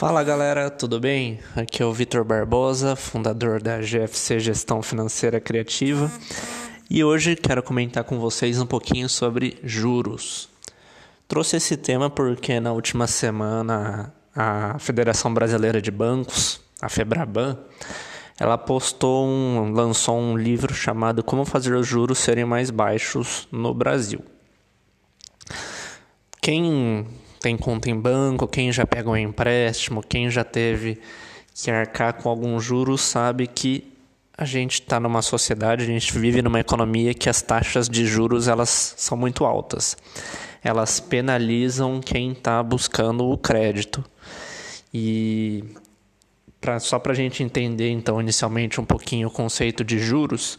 Fala galera, tudo bem? Aqui é o Vitor Barbosa, fundador da GFC Gestão Financeira Criativa, e hoje quero comentar com vocês um pouquinho sobre juros. Trouxe esse tema porque na última semana a Federação Brasileira de Bancos, a Febraban, ela postou um, lançou um livro chamado Como fazer os juros serem mais baixos no Brasil. Quem tem conta em banco, quem já pegou um empréstimo, quem já teve que arcar com alguns juros, sabe que a gente está numa sociedade, a gente vive numa economia que as taxas de juros elas são muito altas. Elas penalizam quem está buscando o crédito. E pra, só para a gente entender, então, inicialmente um pouquinho o conceito de juros,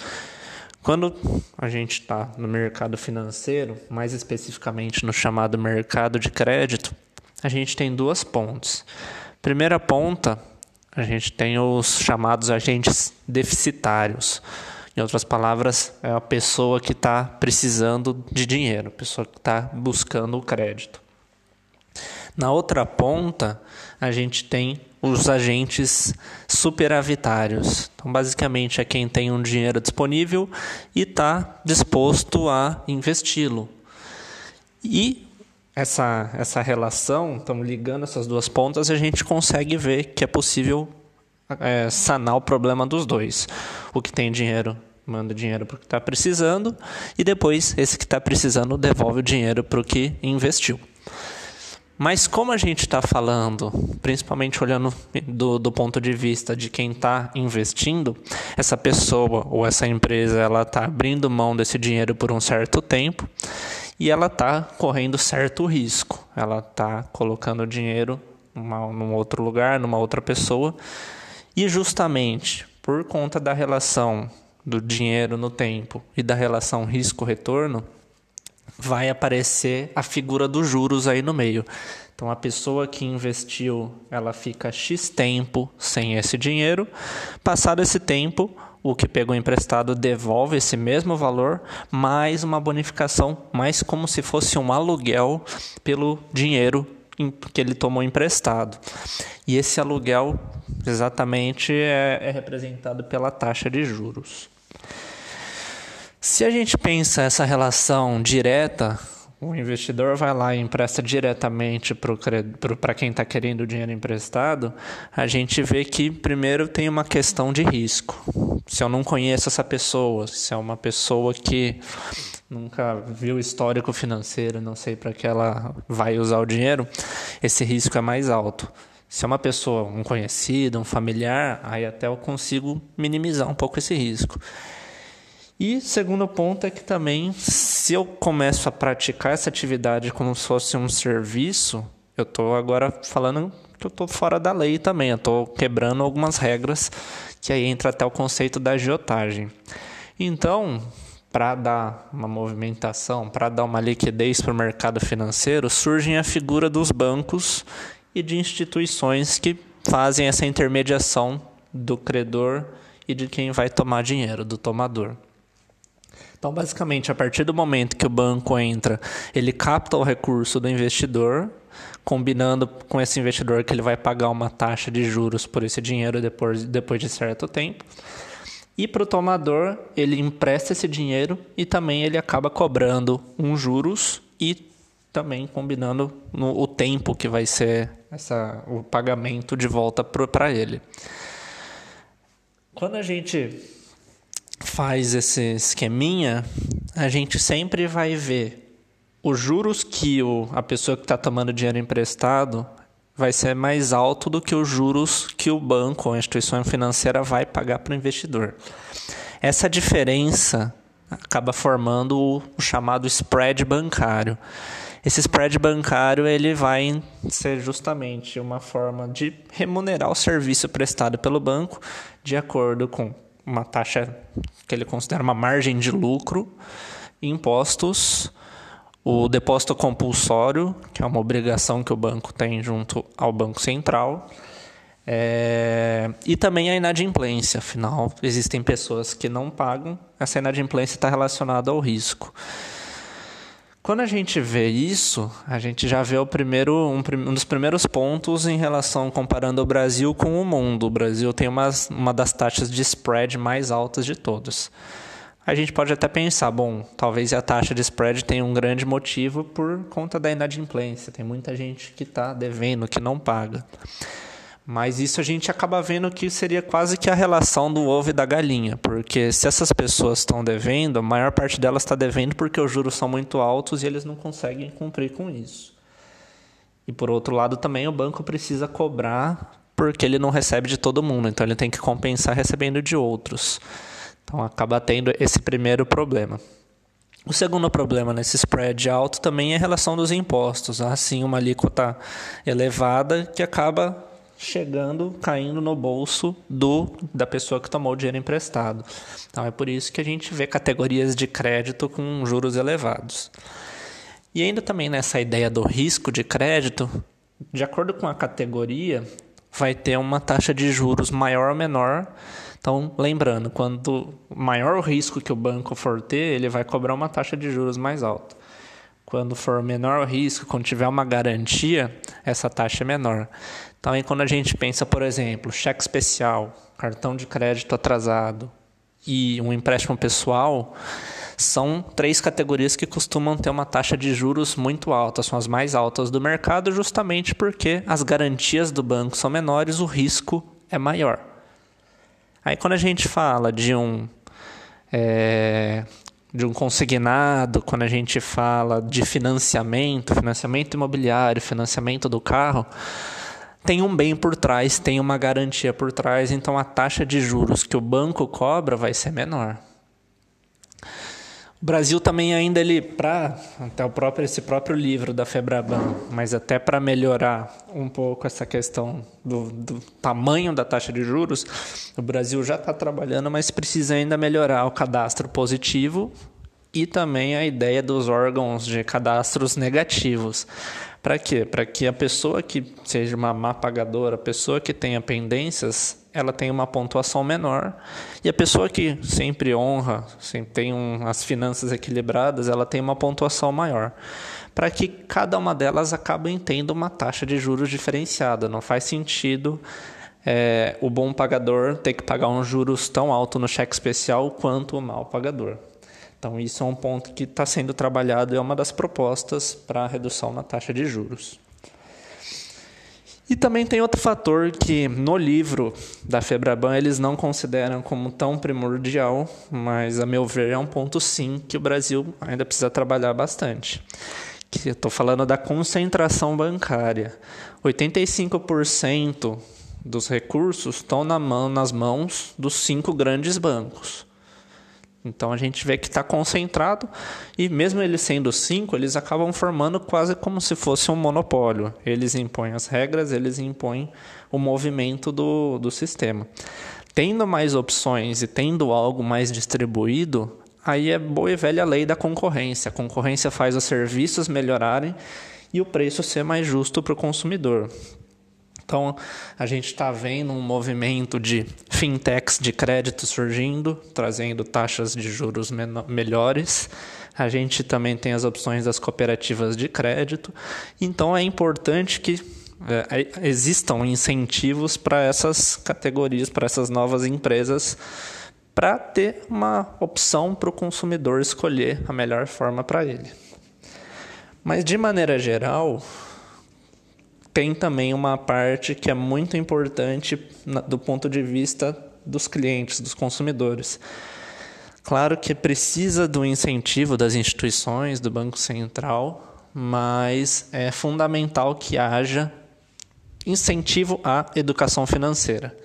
quando a gente está no mercado financeiro, mais especificamente no chamado mercado de crédito, a gente tem duas pontes. Primeira ponta, a gente tem os chamados agentes deficitários. Em outras palavras, é a pessoa que está precisando de dinheiro, a pessoa que está buscando o crédito. Na outra ponta, a gente tem os agentes superavitários. Então, basicamente, é quem tem um dinheiro disponível e está disposto a investi-lo. E essa, essa relação, estamos ligando essas duas pontas, a gente consegue ver que é possível é, sanar o problema dos dois. O que tem dinheiro manda dinheiro para o que está precisando e depois esse que está precisando devolve o dinheiro para o que investiu. Mas como a gente está falando, principalmente olhando do, do ponto de vista de quem está investindo, essa pessoa ou essa empresa ela está abrindo mão desse dinheiro por um certo tempo e ela está correndo certo risco. Ela está colocando o dinheiro numa, num outro lugar, numa outra pessoa e justamente por conta da relação do dinheiro no tempo e da relação risco-retorno, vai aparecer a figura dos juros aí no meio. Então a pessoa que investiu, ela fica X tempo sem esse dinheiro. Passado esse tempo, o que pegou emprestado devolve esse mesmo valor, mais uma bonificação, mais como se fosse um aluguel pelo dinheiro que ele tomou emprestado. E esse aluguel exatamente é, é representado pela taxa de juros. Se a gente pensa essa relação direta, o investidor vai lá e empresta diretamente para quem está querendo o dinheiro emprestado, a gente vê que primeiro tem uma questão de risco. Se eu não conheço essa pessoa, se é uma pessoa que nunca viu histórico financeiro, não sei para que ela vai usar o dinheiro, esse risco é mais alto. Se é uma pessoa, um conhecido, um familiar, aí até eu consigo minimizar um pouco esse risco. E segundo ponto é que também, se eu começo a praticar essa atividade como se fosse um serviço, eu estou agora falando que eu estou fora da lei também, eu estou quebrando algumas regras, que aí entra até o conceito da agiotagem. Então, para dar uma movimentação, para dar uma liquidez para o mercado financeiro, surge a figura dos bancos e de instituições que fazem essa intermediação do credor e de quem vai tomar dinheiro, do tomador. Então, basicamente, a partir do momento que o banco entra, ele capta o recurso do investidor, combinando com esse investidor que ele vai pagar uma taxa de juros por esse dinheiro depois, depois de certo tempo. E para o tomador, ele empresta esse dinheiro e também ele acaba cobrando um juros e também combinando no, o tempo que vai ser essa, o pagamento de volta para ele. Quando a gente faz esse esqueminha, a gente sempre vai ver os juros que o, a pessoa que está tomando dinheiro emprestado vai ser mais alto do que os juros que o banco ou a instituição financeira vai pagar para o investidor. Essa diferença acaba formando o, o chamado spread bancário. Esse spread bancário ele vai ser justamente uma forma de remunerar o serviço prestado pelo banco de acordo com uma taxa que ele considera uma margem de lucro, impostos, o depósito compulsório, que é uma obrigação que o banco tem junto ao Banco Central, é, e também a inadimplência, afinal, existem pessoas que não pagam, essa inadimplência está relacionada ao risco. Quando a gente vê isso, a gente já vê o primeiro, um, um, dos primeiros pontos em relação comparando o Brasil com o mundo. O Brasil tem uma, uma das taxas de spread mais altas de todas. A gente pode até pensar, bom, talvez a taxa de spread tenha um grande motivo por conta da inadimplência. Tem muita gente que está devendo, que não paga. Mas isso a gente acaba vendo que seria quase que a relação do ovo e da galinha, porque se essas pessoas estão devendo, a maior parte delas está devendo porque os juros são muito altos e eles não conseguem cumprir com isso. E por outro lado também o banco precisa cobrar porque ele não recebe de todo mundo, então ele tem que compensar recebendo de outros. Então acaba tendo esse primeiro problema. O segundo problema nesse spread alto também é a relação dos impostos. Há sim uma alíquota elevada que acaba chegando, caindo no bolso do da pessoa que tomou o dinheiro emprestado. Então é por isso que a gente vê categorias de crédito com juros elevados. E ainda também nessa ideia do risco de crédito, de acordo com a categoria, vai ter uma taxa de juros maior ou menor. Então, lembrando, quando maior o risco que o banco for ter, ele vai cobrar uma taxa de juros mais alta. Quando for menor o risco, quando tiver uma garantia, essa taxa é menor. Então, aí quando a gente pensa, por exemplo, cheque especial, cartão de crédito atrasado e um empréstimo pessoal, são três categorias que costumam ter uma taxa de juros muito alta, são as mais altas do mercado, justamente porque as garantias do banco são menores, o risco é maior. Aí quando a gente fala de um é, de um consignado, quando a gente fala de financiamento, financiamento imobiliário, financiamento do carro, tem um bem por trás, tem uma garantia por trás, então a taxa de juros que o banco cobra vai ser menor. O Brasil também ainda ele para até o próprio esse próprio livro da Febraban, mas até para melhorar um pouco essa questão do, do, tamanho da taxa de juros, o Brasil já está trabalhando, mas precisa ainda melhorar o cadastro positivo e também a ideia dos órgãos de cadastros negativos. Para quê? Para que a pessoa que seja uma má pagadora, a pessoa que tenha pendências, ela tenha uma pontuação menor. E a pessoa que sempre honra, sempre tem um, as finanças equilibradas, ela tem uma pontuação maior. Para que cada uma delas acabe tendo uma taxa de juros diferenciada. Não faz sentido é, o bom pagador ter que pagar um juros tão alto no cheque especial quanto o mau pagador. Então, isso é um ponto que está sendo trabalhado e é uma das propostas para a redução na taxa de juros. E também tem outro fator que no livro da Febraban eles não consideram como tão primordial, mas a meu ver é um ponto sim que o Brasil ainda precisa trabalhar bastante. Que eu estou falando da concentração bancária. 85% dos recursos estão na mão, nas mãos dos cinco grandes bancos. Então a gente vê que está concentrado e mesmo eles sendo cinco, eles acabam formando quase como se fosse um monopólio. Eles impõem as regras, eles impõem o movimento do, do sistema. Tendo mais opções e tendo algo mais distribuído, aí é boa e velha lei da concorrência. A concorrência faz os serviços melhorarem e o preço ser mais justo para o consumidor. Então, a gente está vendo um movimento de fintechs de crédito surgindo, trazendo taxas de juros melhores. A gente também tem as opções das cooperativas de crédito. Então, é importante que é, existam incentivos para essas categorias, para essas novas empresas, para ter uma opção para o consumidor escolher a melhor forma para ele. Mas, de maneira geral, tem também uma parte que é muito importante do ponto de vista dos clientes, dos consumidores. Claro que precisa do incentivo das instituições, do Banco Central, mas é fundamental que haja incentivo à educação financeira.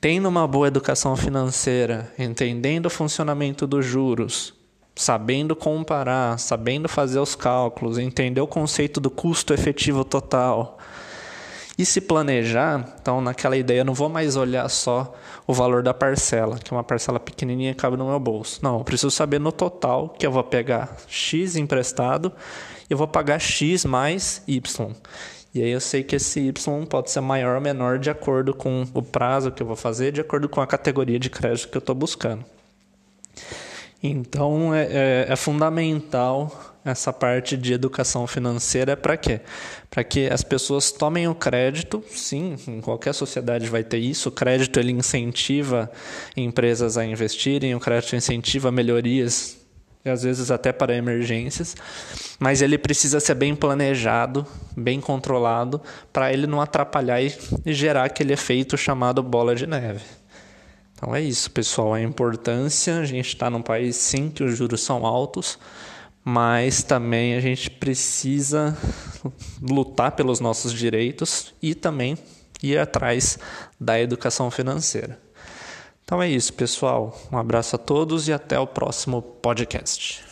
Tendo uma boa educação financeira, entendendo o funcionamento dos juros, sabendo comparar, sabendo fazer os cálculos, entender o conceito do custo efetivo total e se planejar, então naquela ideia, eu não vou mais olhar só o valor da parcela, que é uma parcela pequenininha cabe no meu bolso. Não, eu preciso saber no total que eu vou pegar X emprestado eu vou pagar X mais Y. E aí eu sei que esse Y pode ser maior ou menor de acordo com o prazo que eu vou fazer, de acordo com a categoria de crédito que eu estou buscando. Então é, é, é fundamental essa parte de educação financeira para quê? Para que as pessoas tomem o crédito, sim, em qualquer sociedade vai ter isso. O crédito ele incentiva empresas a investirem, o crédito incentiva melhorias e às vezes até para emergências, mas ele precisa ser bem planejado, bem controlado, para ele não atrapalhar e gerar aquele efeito chamado bola de neve. Então é isso, pessoal. A importância, a gente está num país sim que os juros são altos, mas também a gente precisa lutar pelos nossos direitos e também ir atrás da educação financeira. Então é isso, pessoal. Um abraço a todos e até o próximo podcast.